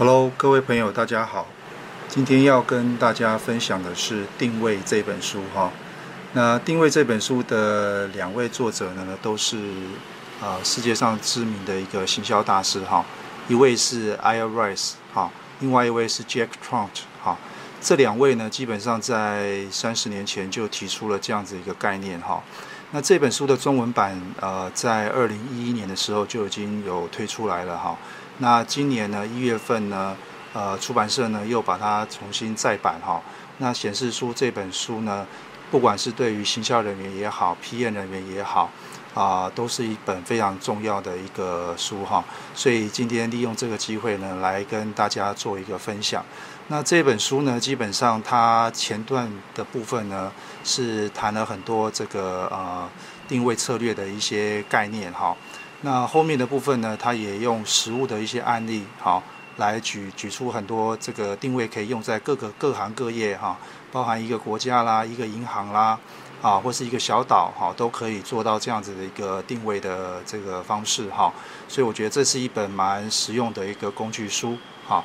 Hello，各位朋友，大家好。今天要跟大家分享的是《定位》这本书哈。那《定位》这本书的两位作者呢，都是呃世界上知名的一个行销大师哈。一位是 Ira Rice 哈，另外一位是 Jack Trout 哈。这两位呢，基本上在三十年前就提出了这样子一个概念哈。那这本书的中文版呃，在二零一一年的时候就已经有推出来了哈。那今年呢，一月份呢，呃，出版社呢又把它重新再版哈。那显示出这本书呢，不管是对于行销人员也好批验人员也好，啊，都是一本非常重要的一个书哈。所以今天利用这个机会呢，来跟大家做一个分享。那这本书呢，基本上它前段的部分呢，是谈了很多这个呃定位策略的一些概念哈。那后面的部分呢，它也用实物的一些案例，好，来举举出很多这个定位可以用在各个各行各业哈，包含一个国家啦、一个银行啦，啊，或是一个小岛哈，都可以做到这样子的一个定位的这个方式哈。所以我觉得这是一本蛮实用的一个工具书哈。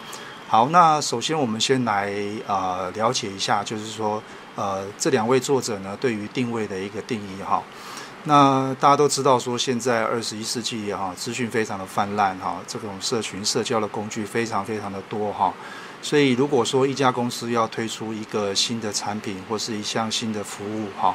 好，那首先我们先来啊了解一下，就是说呃这两位作者呢对于定位的一个定义哈。那大家都知道，说现在二十一世纪哈，资讯非常的泛滥哈，这种社群社交的工具非常非常的多哈，所以如果说一家公司要推出一个新的产品或是一项新的服务哈，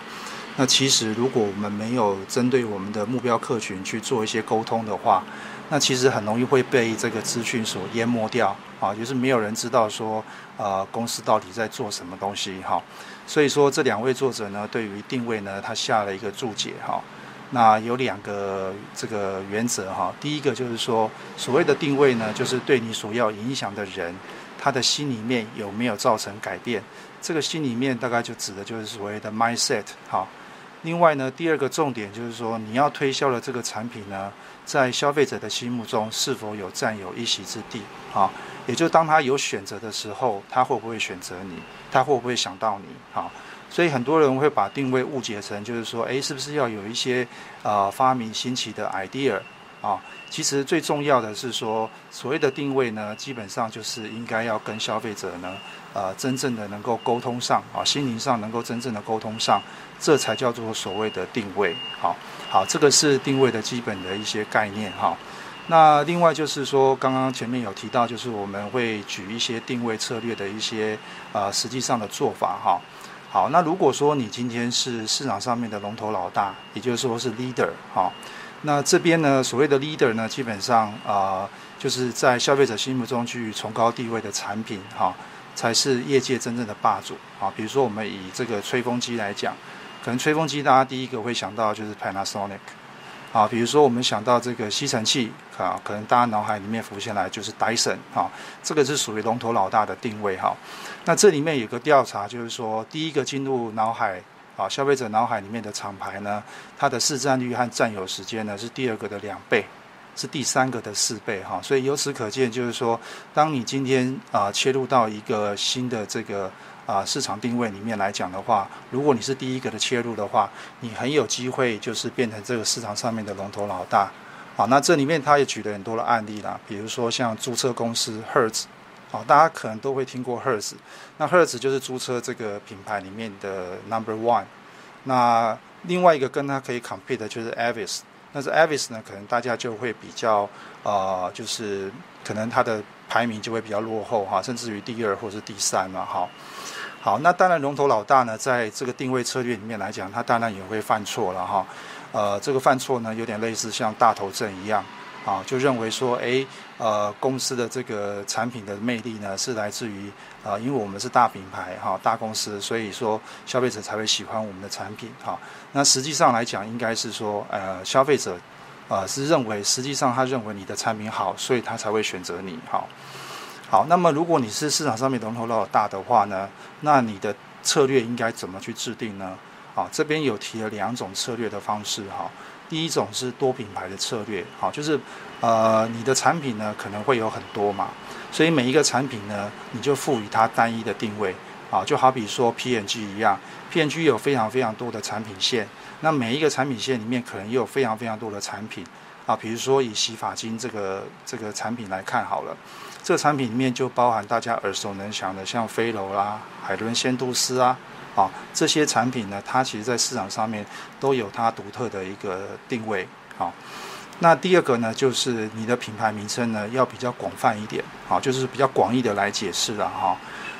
那其实如果我们没有针对我们的目标客群去做一些沟通的话，那其实很容易会被这个资讯所淹没掉啊，就是没有人知道说呃公司到底在做什么东西哈。所以说这两位作者呢，对于定位呢，他下了一个注解哈。那有两个这个原则哈。第一个就是说，所谓的定位呢，就是对你所要影响的人，他的心里面有没有造成改变。这个心里面大概就指的就是所谓的 mindset 哈。另外呢，第二个重点就是说，你要推销的这个产品呢，在消费者的心目中是否有占有一席之地啊？也就当他有选择的时候，他会不会选择你？他会不会想到你？啊，所以很多人会把定位误解成就是说，诶，是不是要有一些呃发明新奇的 idea 啊？其实最重要的是说，所谓的定位呢，基本上就是应该要跟消费者呢，呃，真正的能够沟通上啊，心灵上能够真正的沟通上，这才叫做所谓的定位。好，好，这个是定位的基本的一些概念哈。那另外就是说，刚刚前面有提到，就是我们会举一些定位策略的一些呃实际上的做法哈。好，那如果说你今天是市场上面的龙头老大，也就是说是 leader 哈，那这边呢所谓的 leader 呢，基本上啊就是在消费者心目中具崇高地位的产品哈，才是业界真正的霸主啊。比如说我们以这个吹风机来讲，可能吹风机大家第一个会想到就是 Panasonic。啊，比如说我们想到这个吸尘器啊，可能大家脑海里面浮现来就是 Dyson 啊，这个是属于龙头老大的定位哈。那这里面有个调查，就是说第一个进入脑海啊，消费者脑海里面的厂牌呢，它的市占率和占有时间呢是第二个的两倍，是第三个的四倍哈。所以由此可见，就是说当你今天啊切入到一个新的这个。啊，市场定位里面来讲的话，如果你是第一个的切入的话，你很有机会就是变成这个市场上面的龙头老大。好，那这里面他也举了很多的案例啦，比如说像租车公司 Hertz，好，大家可能都会听过 Hertz。那 Hertz 就是租车这个品牌里面的 Number One。那另外一个跟它可以 compete 的就是 Avis。但是 Avis 呢，可能大家就会比较呃，就是可能它的排名就会比较落后哈，甚至于第二或是第三嘛，哈。好，那当然龙头老大呢，在这个定位策略里面来讲，他当然也会犯错了哈。呃，这个犯错呢，有点类似像大头症一样啊，就认为说，哎，呃，公司的这个产品的魅力呢，是来自于啊，因为我们是大品牌哈，大公司，所以说消费者才会喜欢我们的产品哈。那实际上来讲，应该是说，呃，消费者啊是认为，实际上他认为你的产品好，所以他才会选择你哈。好，那么如果你是市场上面龙头老大的话呢，那你的策略应该怎么去制定呢？啊，这边有提了两种策略的方式哈。第一种是多品牌的策略，好，就是呃你的产品呢可能会有很多嘛，所以每一个产品呢你就赋予它单一的定位，啊，就好比说 PNG 一样，PNG 有非常非常多的产品线，那每一个产品线里面可能也有非常非常多的产品。啊，比如说以洗发精这个这个产品来看好了，这个产品里面就包含大家耳熟能详的，像飞柔啦、海伦仙度丝啊，啊这些产品呢，它其实在市场上面都有它独特的一个定位。好，那第二个呢，就是你的品牌名称呢要比较广泛一点，好，就是比较广义的来解释了哈。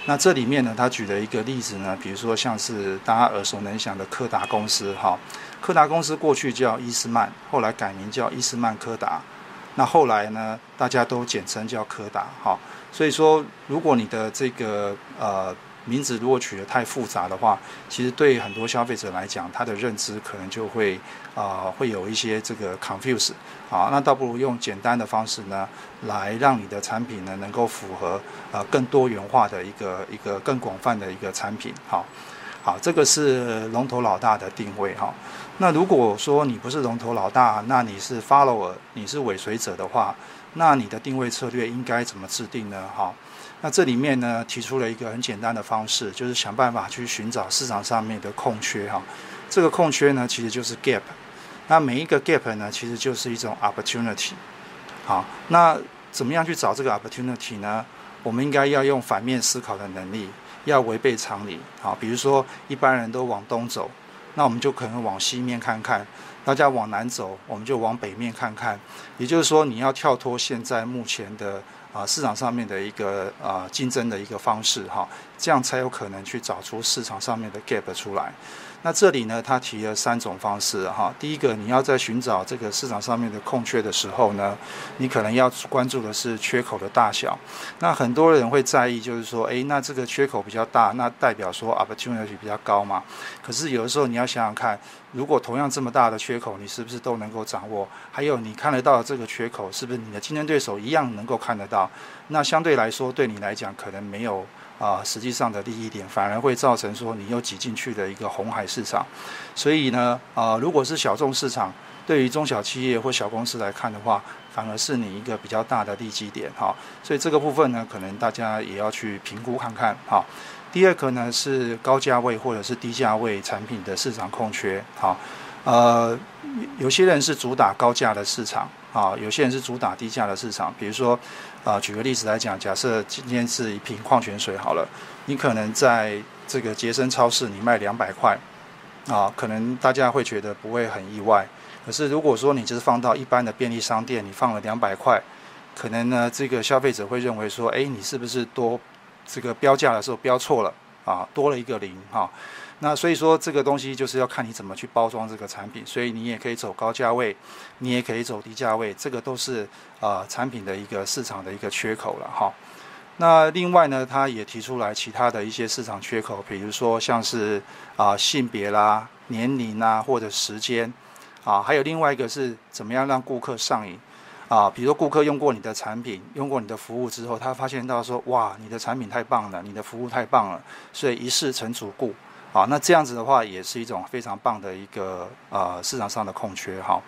那这里面呢，他举了一个例子呢，比如说像是大家耳熟能详的柯达公司哈。柯达公司过去叫伊斯曼，后来改名叫伊斯曼柯达。那后来呢，大家都简称叫柯达。哈，所以说，如果你的这个呃名字如果取得太复杂的话，其实对很多消费者来讲，他的认知可能就会啊会有一些这个 confuse。好，那倒不如用简单的方式呢，来让你的产品呢能够符合呃更多元化的一个一个更广泛的一个产品。好，好，这个是龙头老大的定位。哈。那如果说你不是龙头老大，那你是 follower，你是尾随者的话，那你的定位策略应该怎么制定呢？哈，那这里面呢提出了一个很简单的方式，就是想办法去寻找市场上面的空缺哈。这个空缺呢其实就是 gap，那每一个 gap 呢其实就是一种 opportunity。好，那怎么样去找这个 opportunity 呢？我们应该要用反面思考的能力，要违背常理。好，比如说一般人都往东走。那我们就可能往西面看看，大家往南走，我们就往北面看看。也就是说，你要跳脱现在目前的啊市场上面的一个啊竞争的一个方式哈，这样才有可能去找出市场上面的 gap 出来。那这里呢，他提了三种方式哈。第一个，你要在寻找这个市场上面的空缺的时候呢，你可能要关注的是缺口的大小。那很多人会在意，就是说，诶，那这个缺口比较大，那代表说 opportunity 比较高嘛？可是有的时候你要想想看，如果同样这么大的缺口，你是不是都能够掌握？还有你看得到这个缺口，是不是你的竞争对手一样能够看得到？那相对来说，对你来讲可能没有。啊，实际上的利益点反而会造成说你又挤进去的一个红海市场，所以呢，啊，如果是小众市场，对于中小企业或小公司来看的话，反而是你一个比较大的利基点哈。所以这个部分呢，可能大家也要去评估看看哈。第二个呢是高价位或者是低价位产品的市场空缺，好，呃，有些人是主打高价的市场。啊，有些人是主打低价的市场，比如说，啊，举个例子来讲，假设今天是一瓶矿泉水好了，你可能在这个杰森超市你卖两百块，啊，可能大家会觉得不会很意外。可是如果说你就是放到一般的便利商店，你放了两百块，可能呢这个消费者会认为说，哎，你是不是多这个标价的时候标错了啊，多了一个零哈。那所以说这个东西就是要看你怎么去包装这个产品，所以你也可以走高价位，你也可以走低价位，这个都是啊产品的一个市场的一个缺口了哈。那另外呢，他也提出来其他的一些市场缺口，比如说像是啊性别啦、年龄啊或者时间啊，还有另外一个是怎么样让顾客上瘾啊，比如说顾客用过你的产品、用过你的服务之后，他发现到说哇你的产品太棒了，你的服务太棒了，所以一试成主顾。好，那这样子的话也是一种非常棒的一个呃市场上的空缺哈。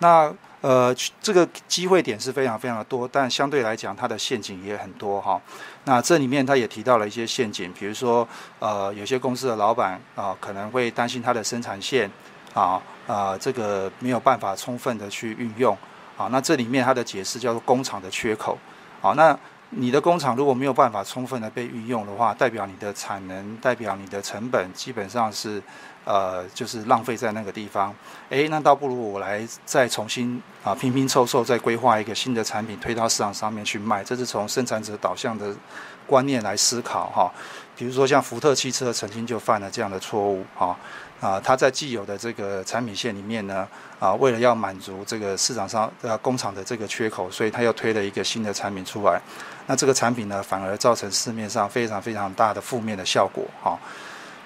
那呃这个机会点是非常非常的多，但相对来讲它的陷阱也很多哈。那这里面他也提到了一些陷阱，比如说呃有些公司的老板啊可能会担心他的生产线啊啊这个没有办法充分的去运用啊。那这里面他的解释叫做工厂的缺口好，那你的工厂如果没有办法充分的被运用的话，代表你的产能，代表你的成本，基本上是，呃，就是浪费在那个地方。诶，那倒不如我来再重新啊拼拼凑凑，再规划一个新的产品推到市场上面去卖。这是从生产者导向的观念来思考哈。比如说像福特汽车曾经就犯了这样的错误哈。啊，它在既有的这个产品线里面呢，啊，为了要满足这个市场上呃工厂的这个缺口，所以它又推了一个新的产品出来。那这个产品呢，反而造成市面上非常非常大的负面的效果哈。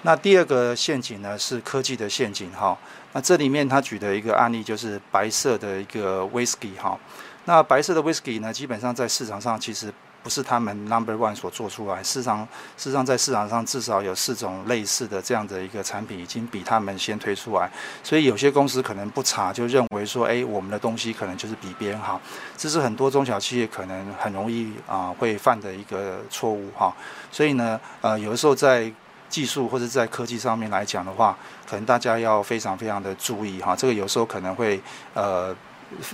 那第二个陷阱呢，是科技的陷阱哈。那这里面他举的一个案例就是白色的一个 whisky 哈。那白色的 whisky 呢，基本上在市场上其实。不是他们 number one 所做出来，市场事实上在市场上至少有四种类似的这样的一个产品已经比他们先推出来，所以有些公司可能不查就认为说，哎，我们的东西可能就是比别人好，这是很多中小企业可能很容易啊会犯的一个错误哈。所以呢，呃，有的时候在技术或者在科技上面来讲的话，可能大家要非常非常的注意哈，这个有时候可能会呃。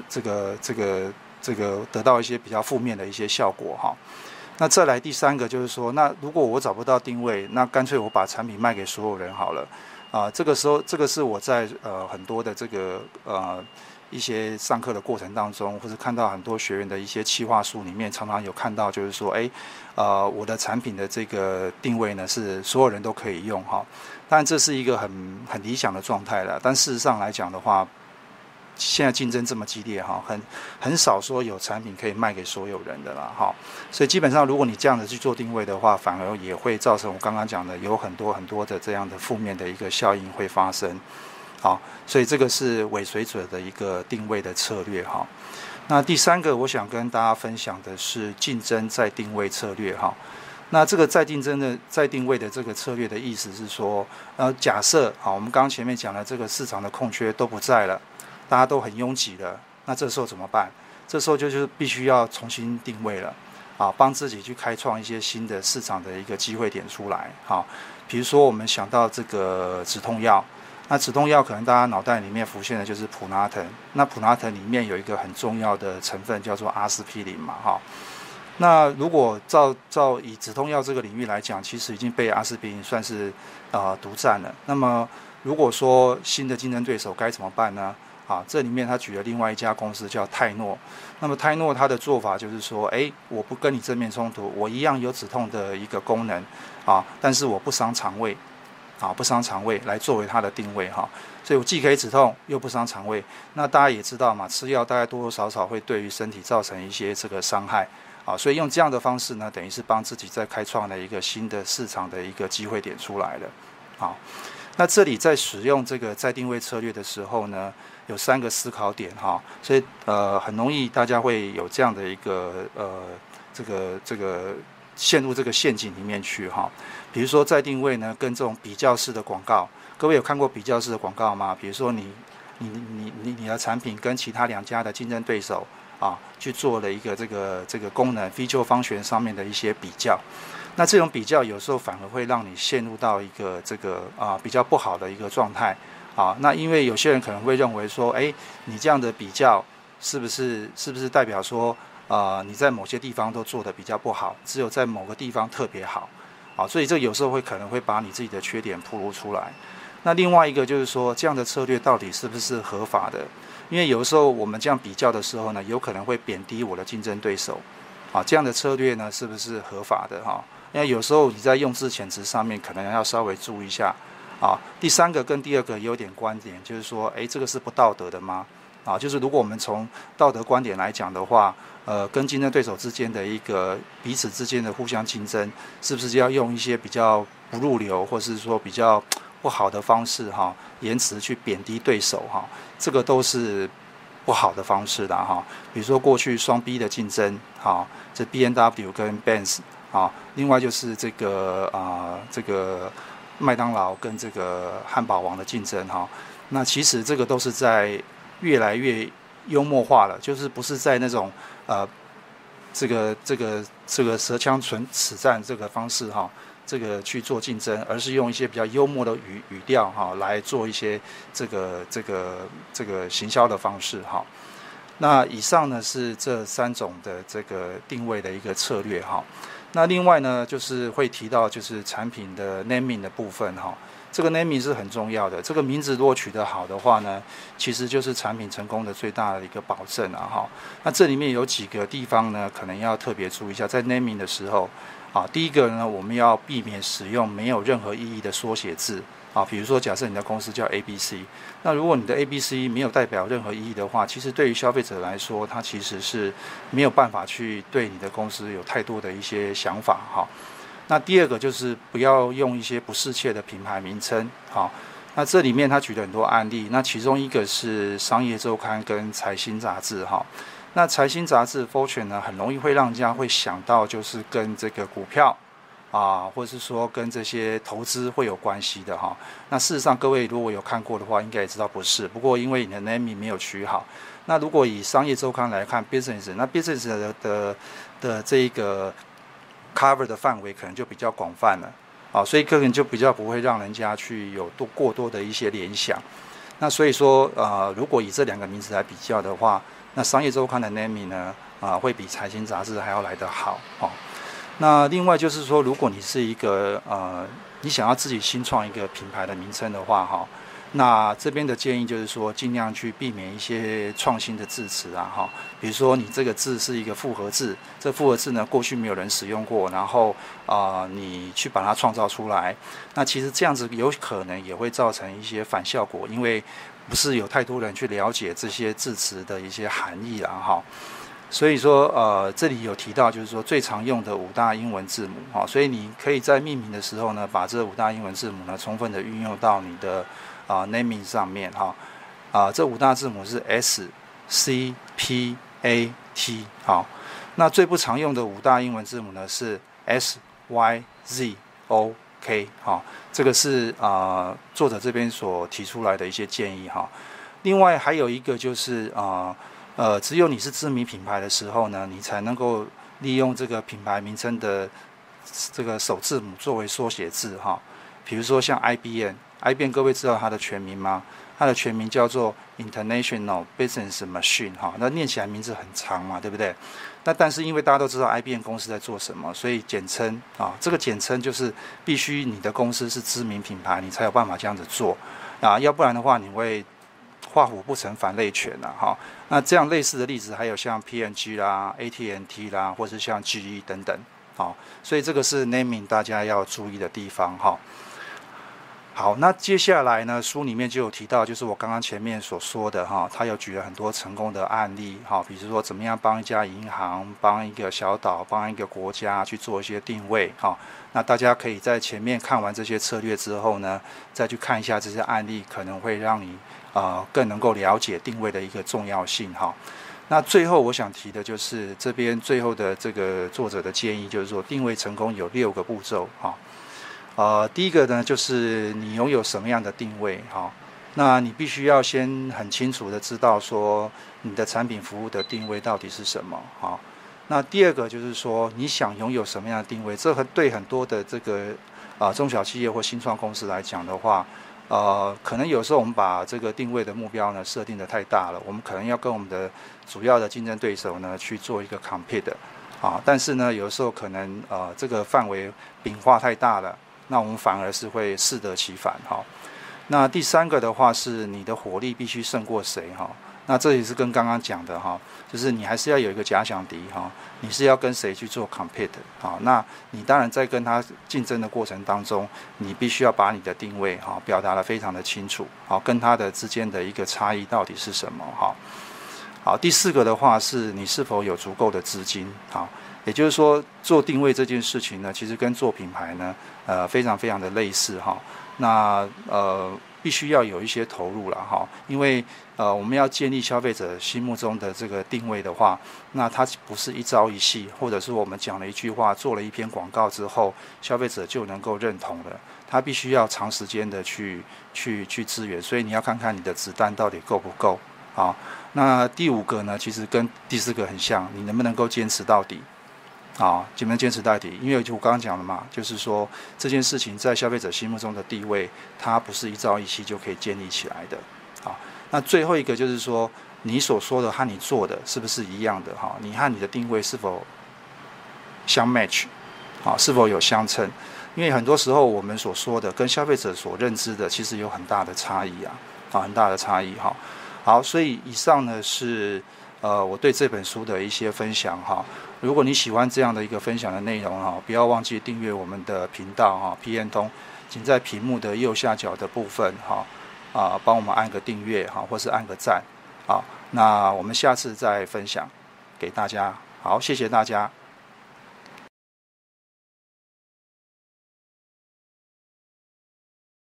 这个这个这个得到一些比较负面的一些效果哈。那再来第三个就是说，那如果我找不到定位，那干脆我把产品卖给所有人好了。啊，这个时候这个是我在呃很多的这个呃一些上课的过程当中，或者看到很多学员的一些企划书里面，常常有看到就是说，哎，呃我的产品的这个定位呢是所有人都可以用哈。但这是一个很很理想的状态了，但事实上来讲的话。现在竞争这么激烈哈，很很少说有产品可以卖给所有人的啦哈，所以基本上如果你这样的去做定位的话，反而也会造成我刚刚讲的有很多很多的这样的负面的一个效应会发生，好，所以这个是尾随者的一个定位的策略哈。那第三个我想跟大家分享的是竞争再定位策略哈。那这个再竞争的再定位的这个策略的意思是说，呃，假设好，我们刚前面讲的这个市场的空缺都不在了。大家都很拥挤了，那这时候怎么办？这时候就是必须要重新定位了，啊，帮自己去开创一些新的市场的一个机会点出来，哈，比如说我们想到这个止痛药，那止痛药可能大家脑袋里面浮现的就是普拉腾，那普拉腾里面有一个很重要的成分叫做阿司匹林嘛，哈，那如果照照以止痛药这个领域来讲，其实已经被阿司匹林算是啊独占了。那么如果说新的竞争对手该怎么办呢？啊，这里面他举了另外一家公司叫泰诺，那么泰诺它的做法就是说，哎，我不跟你正面冲突，我一样有止痛的一个功能，啊，但是我不伤肠胃，啊，不伤肠胃来作为它的定位哈，所以我既可以止痛又不伤肠胃。那大家也知道嘛，吃药大概多多少少会对于身体造成一些这个伤害，啊，所以用这样的方式呢，等于是帮自己在开创了一个新的市场的一个机会点出来了，好，那这里在使用这个再定位策略的时候呢？有三个思考点哈，所以呃很容易大家会有这样的一个呃这个这个陷入这个陷阱里面去哈。比如说在定位呢，跟这种比较式的广告，各位有看过比较式的广告吗？比如说你你你你你的产品跟其他两家的竞争对手啊去做了一个这个这个功能 feature 方选上面的一些比较，那这种比较有时候反而会让你陷入到一个这个啊比较不好的一个状态。啊，那因为有些人可能会认为说，哎，你这样的比较是不是是不是代表说，呃，你在某些地方都做的比较不好，只有在某个地方特别好，啊，所以这有时候会可能会把你自己的缺点暴露出来。那另外一个就是说，这样的策略到底是不是合法的？因为有时候我们这样比较的时候呢，有可能会贬低我的竞争对手，啊，这样的策略呢是不是合法的哈？因为有时候你在用字遣词上面可能要稍微注意一下。啊，第三个跟第二个有点关联，就是说，哎，这个是不道德的吗？啊，就是如果我们从道德观点来讲的话，呃，跟竞争对手之间的一个彼此之间的互相竞争，是不是要用一些比较不入流，或是说比较不好的方式哈，言辞去贬低对手哈？这个都是不好的方式的哈。比如说过去双 B 的竞争，哈，这 B N W 跟 Benz 啊，另外就是这个啊，这个。麦当劳跟这个汉堡王的竞争哈，那其实这个都是在越来越幽默化了，就是不是在那种呃这个这个这个舌枪唇齿战这个方式哈，这个去做竞争，而是用一些比较幽默的语语调哈来做一些这个这个这个行销的方式哈。那以上呢是这三种的这个定位的一个策略哈。那另外呢，就是会提到就是产品的 name 的部分哈，这个 naming 是很重要的。这个名字如果取得好的话呢，其实就是产品成功的最大的一个保证啊哈。那这里面有几个地方呢，可能要特别注意一下，在 naming 的时候，啊，第一个呢，我们要避免使用没有任何意义的缩写字。啊，比如说，假设你的公司叫 A B C，那如果你的 A B C 没有代表任何意义的话，其实对于消费者来说，他其实是没有办法去对你的公司有太多的一些想法哈。那第二个就是不要用一些不适切的品牌名称，好。那这里面他举了很多案例，那其中一个是商业周刊跟财新杂志哈。那财新杂志 Fortune 呢，很容易会让人家会想到就是跟这个股票。啊，或者是说跟这些投资会有关系的哈。那事实上，各位如果有看过的话，应该也知道不是。不过因为你的 name 没有取好，那如果以商业周刊来看 business，那 business 的的的这个 cover 的范围可能就比较广泛了啊，所以可能就比较不会让人家去有多过多的一些联想。那所以说，呃，如果以这两个名字来比较的话，那商业周刊的 naming 呢，啊，会比财经杂志还要来得好，哦。那另外就是说，如果你是一个呃，你想要自己新创一个品牌的名称的话，哈。那这边的建议就是说，尽量去避免一些创新的字词啊，哈，比如说你这个字是一个复合字，这复合字呢过去没有人使用过，然后啊，你去把它创造出来，那其实这样子有可能也会造成一些反效果，因为不是有太多人去了解这些字词的一些含义了哈。所以说，呃，这里有提到就是说最常用的五大英文字母，哈，所以你可以在命名的时候呢，把这五大英文字母呢充分的运用到你的。啊，naming 上面哈，啊，这五大字母是 S、C、P、A、T 好，那最不常用的五大英文字母呢是 S、Y、Z、O、K 好，这个是啊作者这边所提出来的一些建议哈。另外还有一个就是啊呃，只有你是知名品牌的时候呢，你才能够利用这个品牌名称的这个首字母作为缩写字哈，比如说像 IBM。IBM 各位知道它的全名吗？它的全名叫做 International Business Machine，哈，那念起来名字很长嘛，对不对？那但是因为大家都知道 IBM 公司在做什么，所以简称啊，这个简称就是必须你的公司是知名品牌，你才有办法这样子做啊，要不然的话你会画虎不成反类犬了哈。那这样类似的例子还有像 PNG 啦、AT&T 啦，或是像 GE 等等，好，所以这个是 naming 大家要注意的地方哈。好，那接下来呢？书里面就有提到，就是我刚刚前面所说的哈，他有举了很多成功的案例哈，比如说怎么样帮一家银行、帮一个小岛、帮一个国家去做一些定位哈。那大家可以在前面看完这些策略之后呢，再去看一下这些案例，可能会让你啊更能够了解定位的一个重要性哈。那最后我想提的就是这边最后的这个作者的建议，就是说定位成功有六个步骤哈。呃，第一个呢，就是你拥有什么样的定位哈？那你必须要先很清楚的知道说你的产品服务的定位到底是什么哈。那第二个就是说你想拥有什么样的定位？这和对很多的这个啊中小企业或新创公司来讲的话，呃，可能有时候我们把这个定位的目标呢设定的太大了，我们可能要跟我们的主要的竞争对手呢去做一个 compete 啊，但是呢，有时候可能呃这个范围饼画太大了。那我们反而是会适得其反哈。那第三个的话是你的火力必须胜过谁哈？那这也是跟刚刚讲的哈，就是你还是要有一个假想敌哈。你是要跟谁去做 compete 好？那你当然在跟他竞争的过程当中，你必须要把你的定位哈表达的非常的清楚好，跟他的之间的一个差异到底是什么哈？好，第四个的话是你是否有足够的资金好？也就是说，做定位这件事情呢，其实跟做品牌呢，呃，非常非常的类似哈。那呃，必须要有一些投入了哈，因为呃，我们要建立消费者心目中的这个定位的话，那它不是一朝一夕，或者是我们讲了一句话，做了一篇广告之后，消费者就能够认同的。它必须要长时间的去去去支援，所以你要看看你的子弹到底够不够啊。那第五个呢，其实跟第四个很像，你能不能够坚持到底？啊，怎么能坚持到底？因为就我刚刚讲了嘛，就是说这件事情在消费者心目中的地位，它不是一朝一夕就可以建立起来的。好，那最后一个就是说，你所说的和你做的是不是一样的？哈，你和你的定位是否相 match？啊，是否有相称？因为很多时候我们所说的跟消费者所认知的其实有很大的差异啊，啊，很大的差异哈。好，所以以上呢是呃我对这本书的一些分享哈。如果你喜欢这样的一个分享的内容哈，不要忘记订阅我们的频道哈，P N 通，请在屏幕的右下角的部分哈啊，帮我们按个订阅哈，或是按个赞，好，那我们下次再分享给大家，好，谢谢大家。